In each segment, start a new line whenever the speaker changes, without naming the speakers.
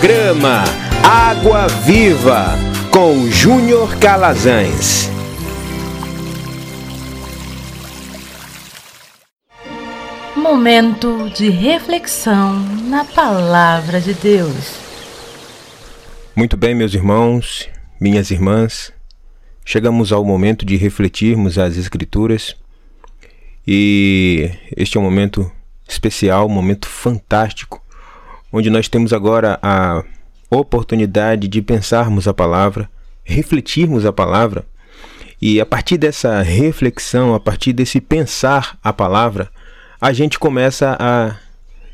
Programa Água Viva com Júnior Calazans.
Momento de reflexão na Palavra de Deus.
Muito bem, meus irmãos, minhas irmãs, chegamos ao momento de refletirmos as Escrituras e este é um momento especial, um momento fantástico, onde nós temos agora a oportunidade de pensarmos a palavra, refletirmos a palavra. E a partir dessa reflexão, a partir desse pensar a palavra, a gente começa a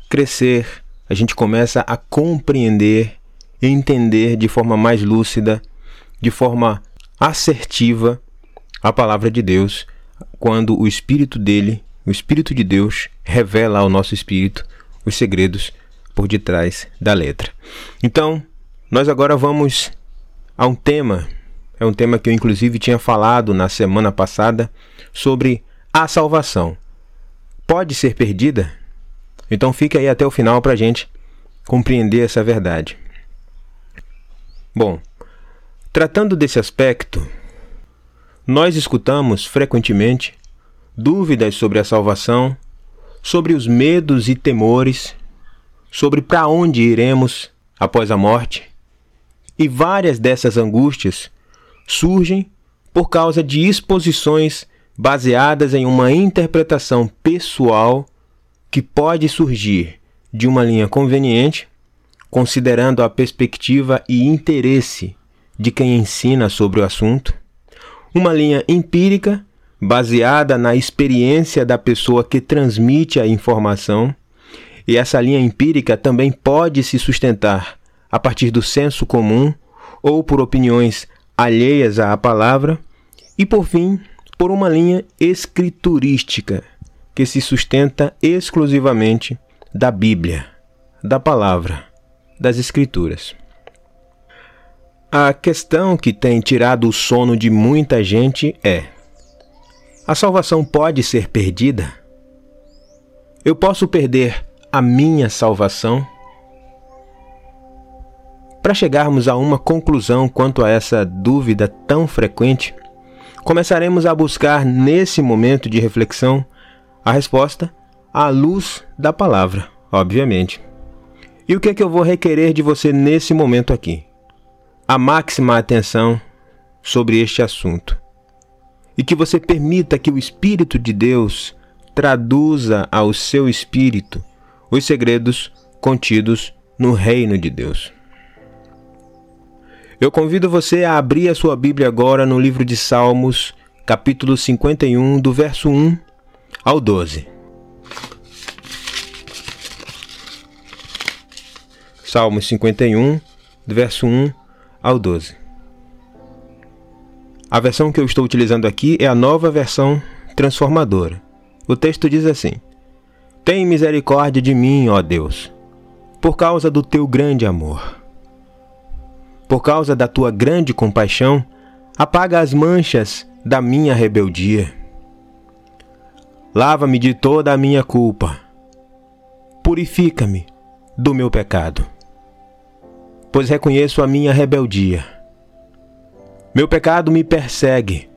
crescer, a gente começa a compreender entender de forma mais lúcida, de forma assertiva a palavra de Deus, quando o Espírito dele, o Espírito de Deus, revela ao nosso espírito os segredos por detrás da letra. Então, nós agora vamos a um tema, é um tema que eu inclusive tinha falado na semana passada sobre a salvação. Pode ser perdida? Então fique aí até o final para a gente compreender essa verdade. Bom, tratando desse aspecto, nós escutamos frequentemente dúvidas sobre a salvação, sobre os medos e temores, sobre para onde iremos após a morte. E várias dessas angústias surgem por causa de exposições baseadas em uma interpretação pessoal que pode surgir de uma linha conveniente, considerando a perspectiva e interesse de quem ensina sobre o assunto, uma linha empírica baseada na experiência da pessoa que transmite a informação, e essa linha empírica também pode se sustentar a partir do senso comum ou por opiniões alheias à palavra, e por fim, por uma linha escriturística que se sustenta exclusivamente da Bíblia, da palavra, das Escrituras. A questão que tem tirado o sono de muita gente é: a salvação pode ser perdida? Eu posso perder a minha salvação? Para chegarmos a uma conclusão quanto a essa dúvida tão frequente, começaremos a buscar nesse momento de reflexão a resposta à luz da palavra, obviamente. E o que é que eu vou requerer de você nesse momento aqui? A máxima atenção sobre este assunto. E que você permita que o Espírito de Deus traduza ao seu espírito os segredos contidos no reino de Deus. Eu convido você a abrir a sua Bíblia agora no livro de Salmos, capítulo 51, do verso 1 ao 12. Salmos 51, do verso 1 ao 12. A versão que eu estou utilizando aqui é a nova versão transformadora. O texto diz assim: Tem misericórdia de mim, ó Deus, por causa do teu grande amor por causa da tua grande compaixão, apaga as manchas da minha rebeldia. Lava-me de toda a minha culpa. Purifica-me do meu pecado. Pois reconheço a minha rebeldia. Meu pecado me persegue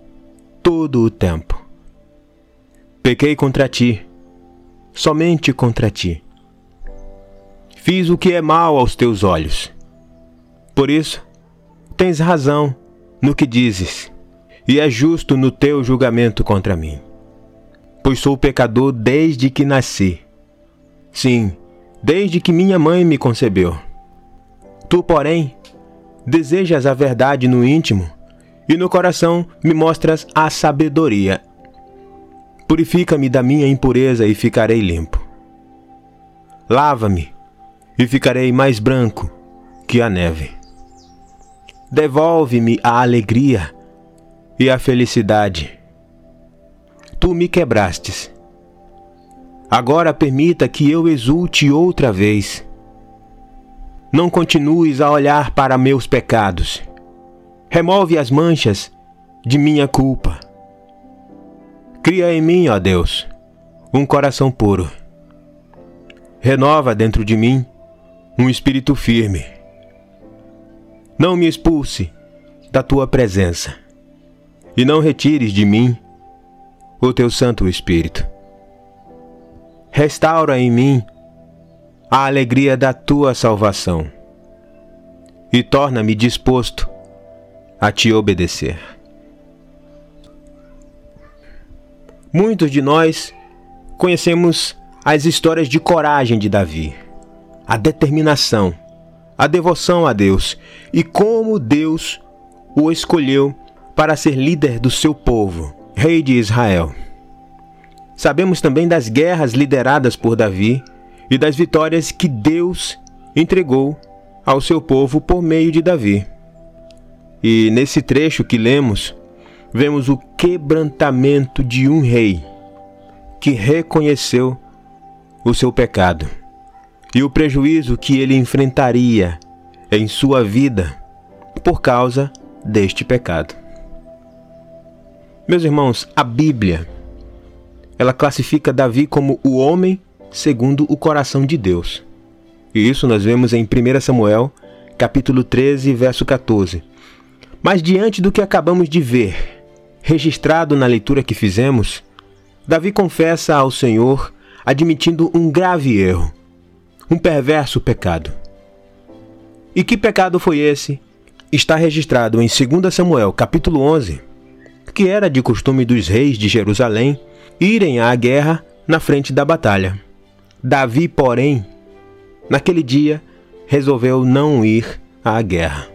todo o tempo. Pequei contra ti, somente contra ti. Fiz o que é mal aos teus olhos por isso, tens razão no que dizes, e é justo no teu julgamento contra mim. Pois sou pecador desde que nasci. Sim, desde que minha mãe me concebeu. Tu, porém, desejas a verdade no íntimo, e no coração me mostras a sabedoria. Purifica-me da minha impureza e ficarei limpo. Lava-me e ficarei mais branco que a neve. Devolve-me a alegria e a felicidade. Tu me quebrastes. Agora permita que eu exulte outra vez. Não continues a olhar para meus pecados. Remove as manchas de minha culpa. Cria em mim, ó Deus, um coração puro. Renova dentro de mim um espírito firme não me expulse da tua presença, e não retires de mim o teu Santo Espírito. Restaura em mim a alegria da tua salvação e torna-me disposto a te obedecer. Muitos de nós conhecemos as histórias de coragem de Davi, a determinação, a devoção a Deus e como Deus o escolheu para ser líder do seu povo, rei de Israel. Sabemos também das guerras lideradas por Davi e das vitórias que Deus entregou ao seu povo por meio de Davi. E nesse trecho que lemos, vemos o quebrantamento de um rei que reconheceu o seu pecado e o prejuízo que ele enfrentaria em sua vida por causa deste pecado. Meus irmãos, a Bíblia ela classifica Davi como o homem segundo o coração de Deus. E isso nós vemos em 1 Samuel, capítulo 13, verso 14. Mas diante do que acabamos de ver, registrado na leitura que fizemos, Davi confessa ao Senhor, admitindo um grave erro, um perverso pecado. E que pecado foi esse? Está registrado em 2 Samuel, capítulo 11, que era de costume dos reis de Jerusalém irem à guerra na frente da batalha. Davi, porém, naquele dia, resolveu não ir à guerra.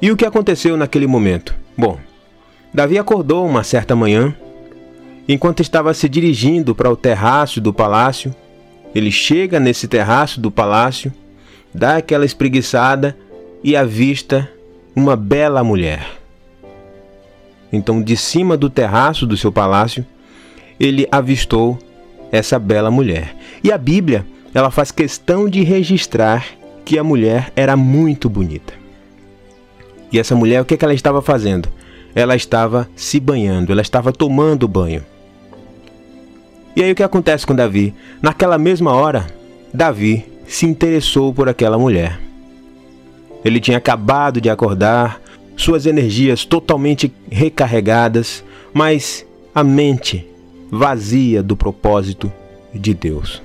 E o que aconteceu naquele momento? Bom, Davi acordou uma certa manhã, enquanto estava se dirigindo para o terraço do palácio. Ele chega nesse terraço do palácio, dá aquela espreguiçada e avista uma bela mulher. Então, de cima do terraço do seu palácio, ele avistou essa bela mulher. E a Bíblia ela faz questão de registrar que a mulher era muito bonita. E essa mulher, o que, que ela estava fazendo? Ela estava se banhando, ela estava tomando banho. E aí o que acontece com Davi? Naquela mesma hora, Davi se interessou por aquela mulher. Ele tinha acabado de acordar, suas energias totalmente recarregadas, mas a mente vazia do propósito de Deus.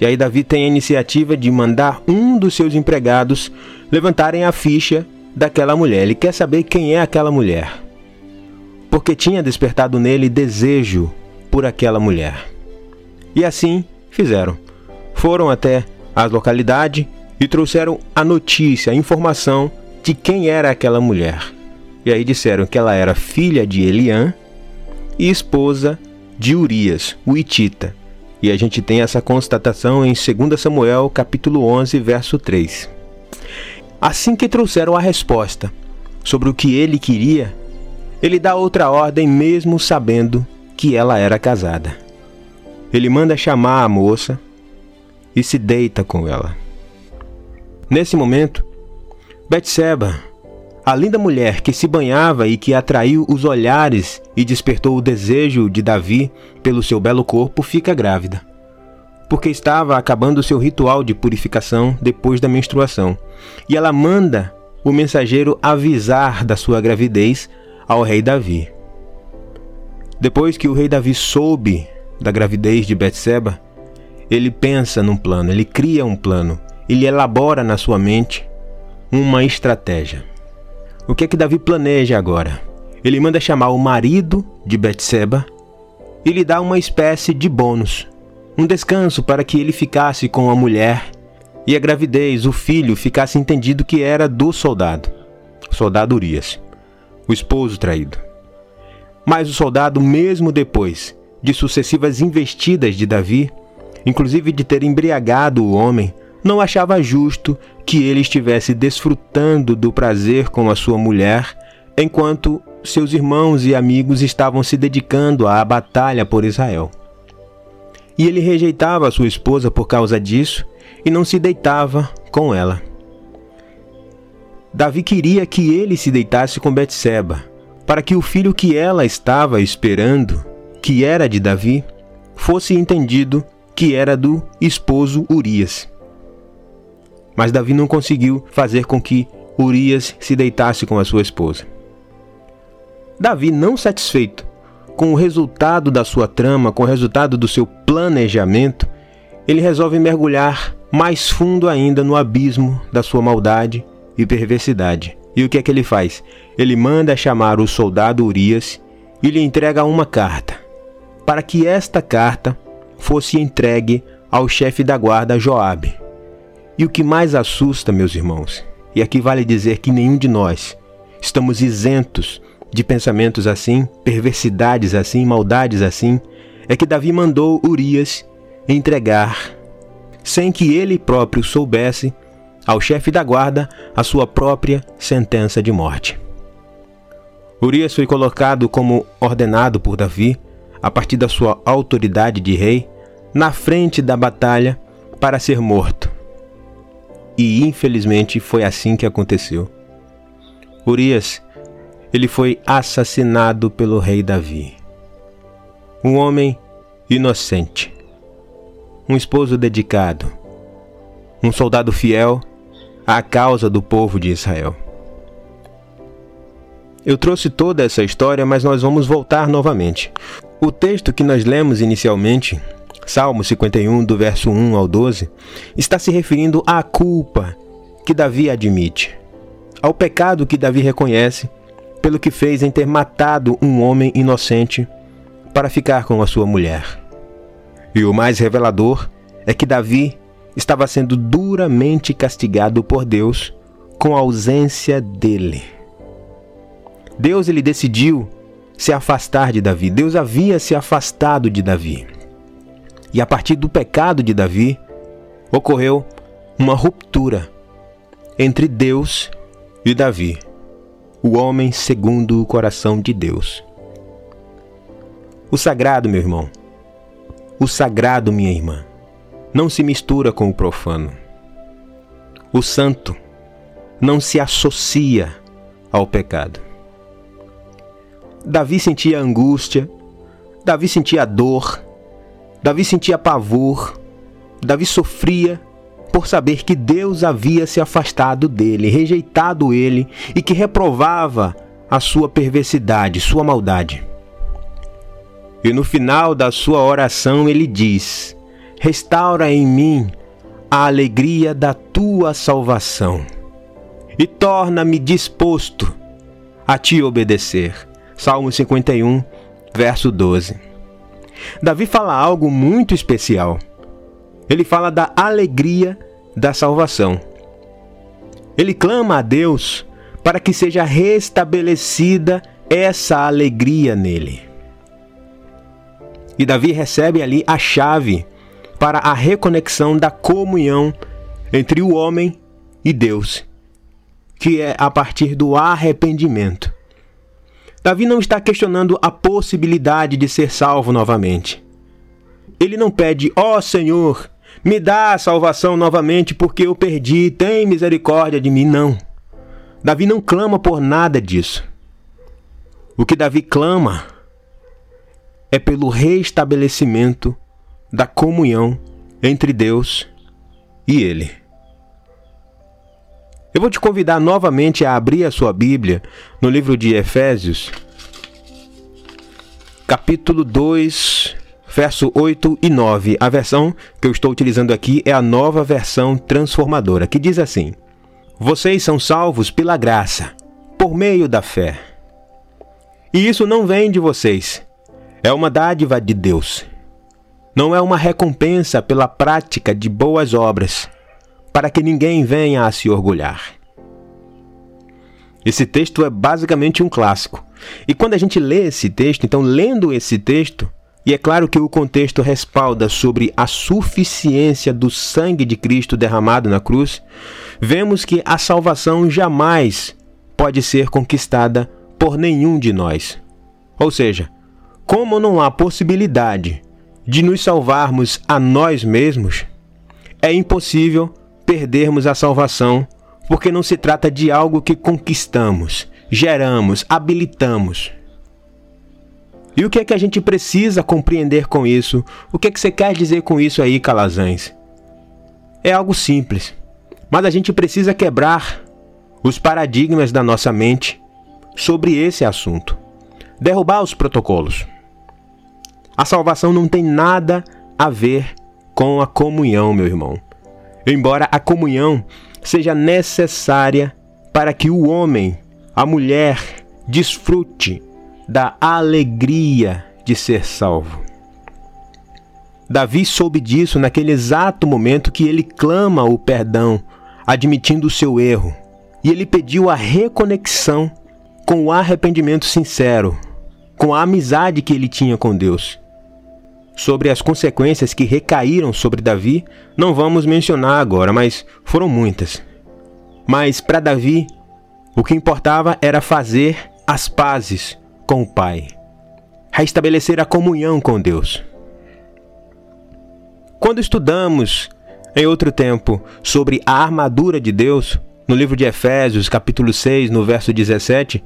E aí Davi tem a iniciativa de mandar um dos seus empregados levantarem a ficha daquela mulher. Ele quer saber quem é aquela mulher. Porque tinha despertado nele desejo por aquela mulher. E assim fizeram. Foram até a localidade e trouxeram a notícia, a informação de quem era aquela mulher. E aí disseram que ela era filha de Eliã e esposa de Urias, o Itita, e a gente tem essa constatação em 2 Samuel, capítulo 11, verso 3. Assim que trouxeram a resposta sobre o que ele queria, ele dá outra ordem mesmo sabendo que ela era casada. Ele manda chamar a moça e se deita com ela. Nesse momento, Betseba, a linda mulher que se banhava e que atraiu os olhares e despertou o desejo de Davi pelo seu belo corpo, fica grávida. Porque estava acabando seu ritual de purificação depois da menstruação. E ela manda o mensageiro avisar da sua gravidez ao rei Davi. Depois que o rei Davi soube da gravidez de Betseba, ele pensa num plano, ele cria um plano, ele elabora na sua mente uma estratégia. O que é que Davi planeja agora? Ele manda chamar o marido de Betseba e lhe dá uma espécie de bônus, um descanso para que ele ficasse com a mulher e a gravidez, o filho, ficasse entendido que era do soldado, soldado Urias, o esposo traído. Mas o soldado, mesmo depois de sucessivas investidas de Davi, inclusive de ter embriagado o homem, não achava justo que ele estivesse desfrutando do prazer com a sua mulher, enquanto seus irmãos e amigos estavam se dedicando à batalha por Israel. E ele rejeitava sua esposa por causa disso e não se deitava com ela. Davi queria que ele se deitasse com Betseba, para que o filho que ela estava esperando, que era de Davi, fosse entendido que era do esposo Urias. Mas Davi não conseguiu fazer com que Urias se deitasse com a sua esposa. Davi, não satisfeito com o resultado da sua trama, com o resultado do seu planejamento, ele resolve mergulhar mais fundo ainda no abismo da sua maldade e perversidade. E o que é que ele faz? Ele manda chamar o soldado Urias e lhe entrega uma carta, para que esta carta fosse entregue ao chefe da guarda Joabe. E o que mais assusta, meus irmãos, e aqui vale dizer que nenhum de nós estamos isentos de pensamentos assim, perversidades assim, maldades assim, é que Davi mandou Urias entregar, sem que ele próprio soubesse, ao chefe da guarda a sua própria sentença de morte. Urias foi colocado como ordenado por Davi, a partir da sua autoridade de rei, na frente da batalha para ser morto. E infelizmente foi assim que aconteceu. Urias, ele foi assassinado pelo rei Davi. Um homem inocente, um esposo dedicado, um soldado fiel à causa do povo de Israel. Eu trouxe toda essa história, mas nós vamos voltar novamente. O texto que nós lemos inicialmente Salmo 51, do verso 1 ao 12, está se referindo à culpa que Davi admite, ao pecado que Davi reconhece pelo que fez em ter matado um homem inocente para ficar com a sua mulher. E o mais revelador é que Davi estava sendo duramente castigado por Deus com a ausência dele. Deus ele decidiu se afastar de Davi. Deus havia se afastado de Davi. E a partir do pecado de Davi, ocorreu uma ruptura entre Deus e Davi, o homem segundo o coração de Deus. O sagrado, meu irmão, o sagrado, minha irmã, não se mistura com o profano. O santo não se associa ao pecado. Davi sentia angústia, Davi sentia dor, Davi sentia pavor, Davi sofria por saber que Deus havia se afastado dele, rejeitado ele e que reprovava a sua perversidade, sua maldade. E no final da sua oração ele diz: Restaura em mim a alegria da tua salvação e torna-me disposto a te obedecer. Salmo 51, verso 12. Davi fala algo muito especial. Ele fala da alegria da salvação. Ele clama a Deus para que seja restabelecida essa alegria nele. E Davi recebe ali a chave para a reconexão da comunhão entre o homem e Deus, que é a partir do arrependimento. Davi não está questionando a possibilidade de ser salvo novamente. Ele não pede, ó oh, Senhor, me dá a salvação novamente porque eu perdi, tem misericórdia de mim. Não. Davi não clama por nada disso. O que Davi clama é pelo restabelecimento da comunhão entre Deus e ele. Eu vou te convidar novamente a abrir a sua Bíblia no livro de Efésios, capítulo 2, verso 8 e 9. A versão que eu estou utilizando aqui é a nova versão transformadora, que diz assim: Vocês são salvos pela graça, por meio da fé. E isso não vem de vocês, é uma dádiva de Deus. Não é uma recompensa pela prática de boas obras para que ninguém venha a se orgulhar. Esse texto é basicamente um clássico. E quando a gente lê esse texto, então lendo esse texto, e é claro que o contexto respalda sobre a suficiência do sangue de Cristo derramado na cruz, vemos que a salvação jamais pode ser conquistada por nenhum de nós. Ou seja, como não há possibilidade de nos salvarmos a nós mesmos, é impossível perdermos a salvação, porque não se trata de algo que conquistamos, geramos, habilitamos. E o que é que a gente precisa compreender com isso? O que é que você quer dizer com isso aí, Calazans? É algo simples. Mas a gente precisa quebrar os paradigmas da nossa mente sobre esse assunto. Derrubar os protocolos. A salvação não tem nada a ver com a comunhão, meu irmão. Embora a comunhão seja necessária para que o homem, a mulher, desfrute da alegria de ser salvo. Davi soube disso naquele exato momento que ele clama o perdão, admitindo o seu erro, e ele pediu a reconexão com o arrependimento sincero, com a amizade que ele tinha com Deus. Sobre as consequências que recaíram sobre Davi, não vamos mencionar agora, mas foram muitas. Mas para Davi, o que importava era fazer as pazes com o Pai, restabelecer a comunhão com Deus. Quando estudamos em outro tempo sobre a armadura de Deus, no livro de Efésios, capítulo 6, no verso 17,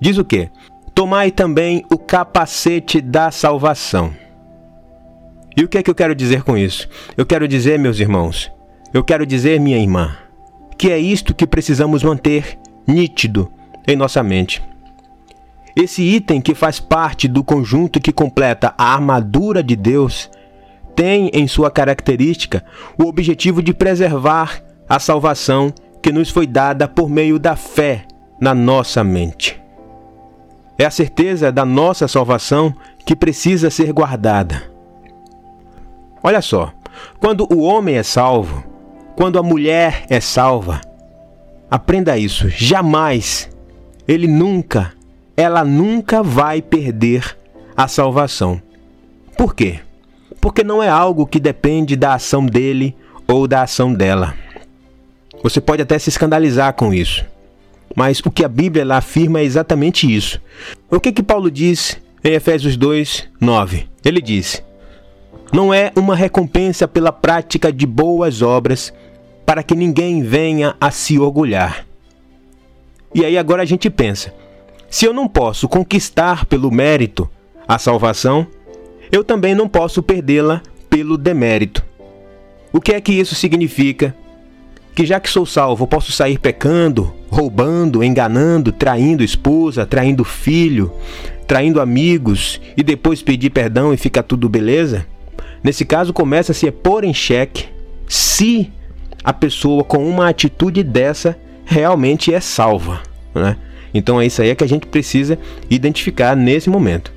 diz o quê? Tomai também o capacete da salvação. E o que é que eu quero dizer com isso? Eu quero dizer, meus irmãos, eu quero dizer, minha irmã, que é isto que precisamos manter nítido em nossa mente. Esse item que faz parte do conjunto que completa a armadura de Deus tem em sua característica o objetivo de preservar a salvação que nos foi dada por meio da fé na nossa mente. É a certeza da nossa salvação que precisa ser guardada. Olha só, quando o homem é salvo, quando a mulher é salva, aprenda isso, jamais, ele nunca, ela nunca vai perder a salvação. Por quê? porque não é algo que depende da ação dele ou da ação dela. Você pode até se escandalizar com isso, mas o que a Bíblia lá afirma é exatamente isso. O que que Paulo diz em Efésios 2, 9? Ele diz: Não é uma recompensa pela prática de boas obras para que ninguém venha a se orgulhar. E aí agora a gente pensa: se eu não posso conquistar pelo mérito a salvação, eu também não posso perdê-la pelo demérito. O que é que isso significa? Que já que sou salvo, posso sair pecando, roubando, enganando, traindo esposa, traindo filho, traindo amigos e depois pedir perdão e fica tudo beleza? Nesse caso, começa-se a pôr em xeque se a pessoa com uma atitude dessa realmente é salva. Né? Então é isso aí que a gente precisa identificar nesse momento.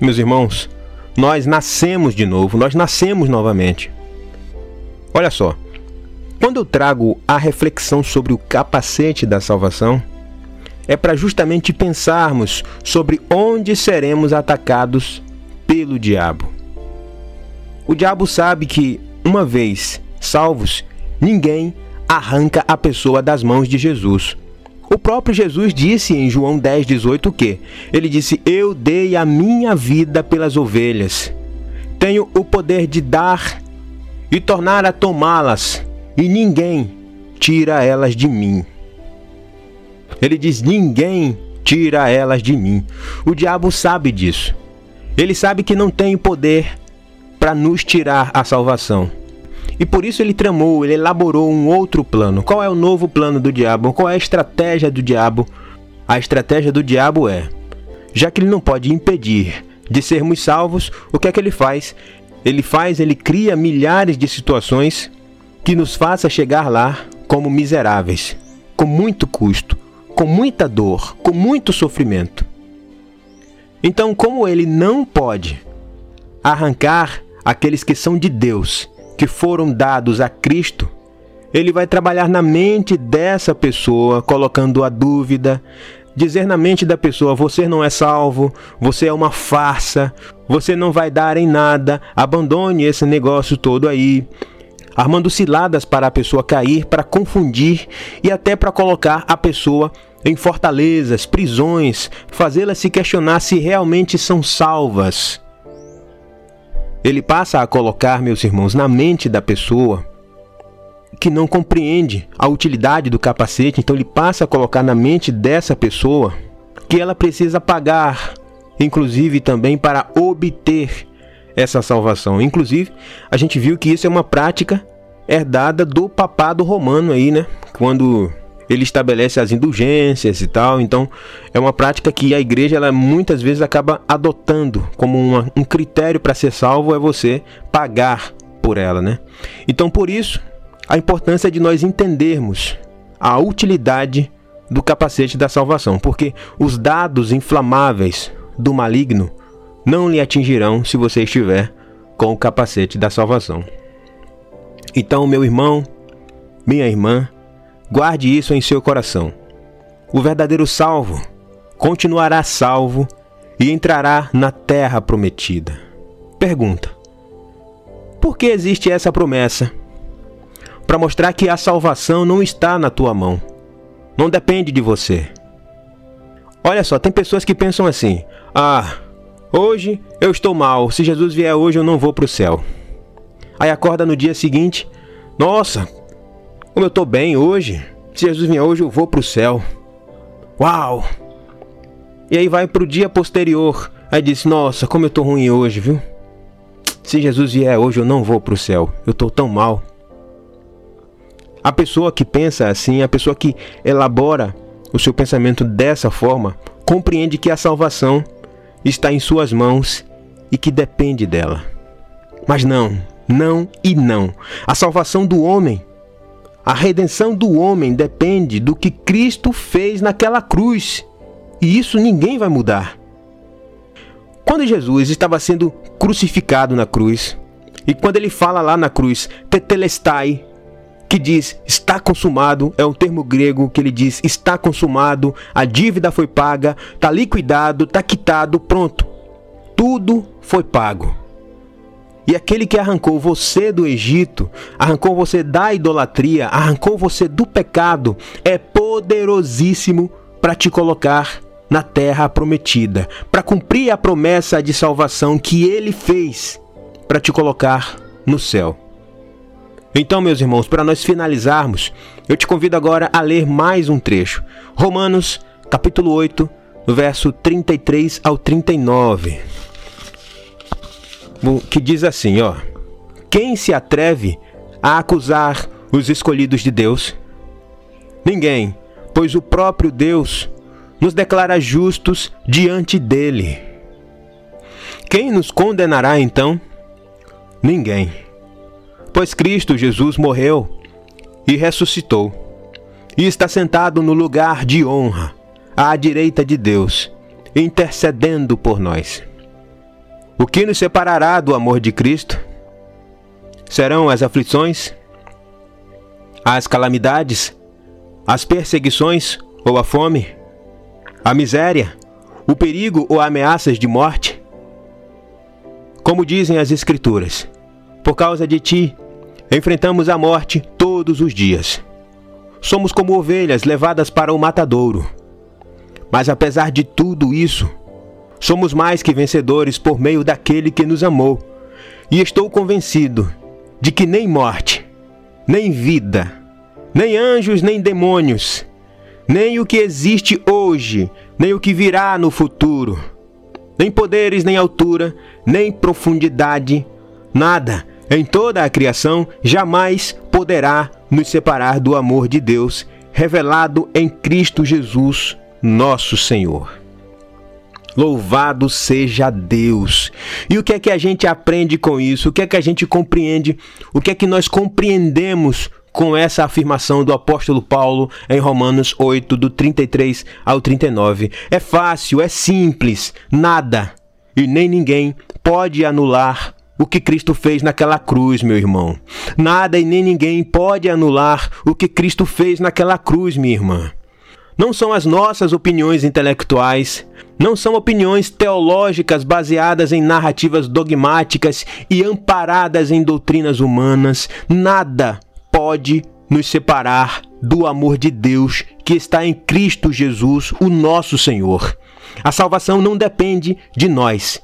Meus irmãos, nós nascemos de novo, nós nascemos novamente. Olha só, quando eu trago a reflexão sobre o capacete da salvação, é para justamente pensarmos sobre onde seremos atacados pelo diabo. O diabo sabe que, uma vez salvos, ninguém arranca a pessoa das mãos de Jesus. O próprio Jesus disse em João 10, 18 o quê? Ele disse: Eu dei a minha vida pelas ovelhas. Tenho o poder de dar e tornar a tomá-las, e ninguém tira elas de mim. Ele diz: Ninguém tira elas de mim. O diabo sabe disso. Ele sabe que não tem poder para nos tirar a salvação. E por isso ele tramou, ele elaborou um outro plano. Qual é o novo plano do diabo? Qual é a estratégia do diabo? A estratégia do diabo é: já que ele não pode impedir de sermos salvos, o que é que ele faz? Ele faz, ele cria milhares de situações que nos faça chegar lá como miseráveis, com muito custo, com muita dor, com muito sofrimento. Então, como ele não pode arrancar aqueles que são de Deus que foram dados a Cristo, ele vai trabalhar na mente dessa pessoa, colocando a dúvida, dizer na mente da pessoa: você não é salvo, você é uma farsa, você não vai dar em nada, abandone esse negócio todo aí. Armando ciladas para a pessoa cair, para confundir e até para colocar a pessoa em fortalezas, prisões, fazê-la se questionar se realmente são salvas. Ele passa a colocar, meus irmãos, na mente da pessoa que não compreende a utilidade do capacete, então ele passa a colocar na mente dessa pessoa que ela precisa pagar, inclusive também para obter essa salvação. Inclusive, a gente viu que isso é uma prática herdada do papado romano aí, né? Quando ele estabelece as indulgências e tal. Então, é uma prática que a igreja ela muitas vezes acaba adotando como uma, um critério para ser salvo é você pagar por ela, né? Então, por isso, a importância de nós entendermos a utilidade do capacete da salvação, porque os dados inflamáveis do maligno não lhe atingirão se você estiver com o capacete da salvação. Então, meu irmão, minha irmã, guarde isso em seu coração. O verdadeiro salvo continuará salvo e entrará na terra prometida. Pergunta: Por que existe essa promessa? Para mostrar que a salvação não está na tua mão, não depende de você. Olha só, tem pessoas que pensam assim: ah, hoje eu estou mal, se Jesus vier hoje eu não vou para o céu. Aí acorda no dia seguinte: Nossa, como eu estou bem hoje, se Jesus vier hoje eu vou para o céu. Uau! E aí vai para o dia posterior, aí diz: Nossa, como eu estou ruim hoje, viu? Se Jesus vier hoje eu não vou para o céu, eu estou tão mal. A pessoa que pensa assim, a pessoa que elabora o seu pensamento dessa forma, compreende que a salvação está em suas mãos e que depende dela. Mas não, não e não. A salvação do homem, a redenção do homem depende do que Cristo fez naquela cruz. E isso ninguém vai mudar. Quando Jesus estava sendo crucificado na cruz, e quando ele fala lá na cruz, tetelestai, que diz está consumado, é um termo grego que ele diz está consumado, a dívida foi paga, está liquidado, está quitado, pronto. Tudo foi pago. E aquele que arrancou você do Egito, arrancou você da idolatria, arrancou você do pecado, é poderosíssimo para te colocar na terra prometida, para cumprir a promessa de salvação que ele fez para te colocar no céu. Então, meus irmãos, para nós finalizarmos, eu te convido agora a ler mais um trecho. Romanos, capítulo 8, verso 33 ao 39. Que diz assim, ó: Quem se atreve a acusar os escolhidos de Deus? Ninguém, pois o próprio Deus nos declara justos diante dele. Quem nos condenará então? Ninguém Pois Cristo Jesus morreu e ressuscitou, e está sentado no lugar de honra, à direita de Deus, intercedendo por nós. O que nos separará do amor de Cristo? Serão as aflições, as calamidades, as perseguições ou a fome, a miséria, o perigo ou ameaças de morte? Como dizem as Escrituras, por causa de ti, Enfrentamos a morte todos os dias. Somos como ovelhas levadas para o matadouro. Mas apesar de tudo isso, somos mais que vencedores por meio daquele que nos amou. E estou convencido de que nem morte, nem vida, nem anjos, nem demônios, nem o que existe hoje, nem o que virá no futuro, nem poderes, nem altura, nem profundidade, nada em toda a criação jamais poderá nos separar do amor de Deus revelado em Cristo Jesus, nosso Senhor. Louvado seja Deus. E o que é que a gente aprende com isso? O que é que a gente compreende? O que é que nós compreendemos com essa afirmação do apóstolo Paulo em Romanos 8, do 33 ao 39? É fácil, é simples, nada e nem ninguém pode anular o que Cristo fez naquela cruz, meu irmão. Nada e nem ninguém pode anular o que Cristo fez naquela cruz, minha irmã. Não são as nossas opiniões intelectuais, não são opiniões teológicas baseadas em narrativas dogmáticas e amparadas em doutrinas humanas. Nada pode nos separar do amor de Deus que está em Cristo Jesus, o nosso Senhor. A salvação não depende de nós,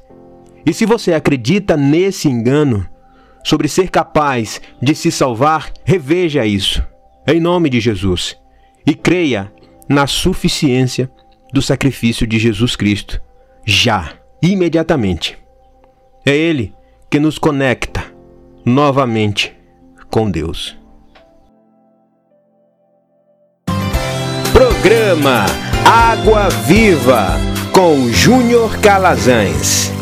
e se você acredita nesse engano sobre ser capaz de se salvar, reveja isso, em nome de Jesus, e creia na suficiência do sacrifício de Jesus Cristo, já, imediatamente. É Ele que nos conecta novamente com Deus. Programa Água Viva com Júnior Calazans.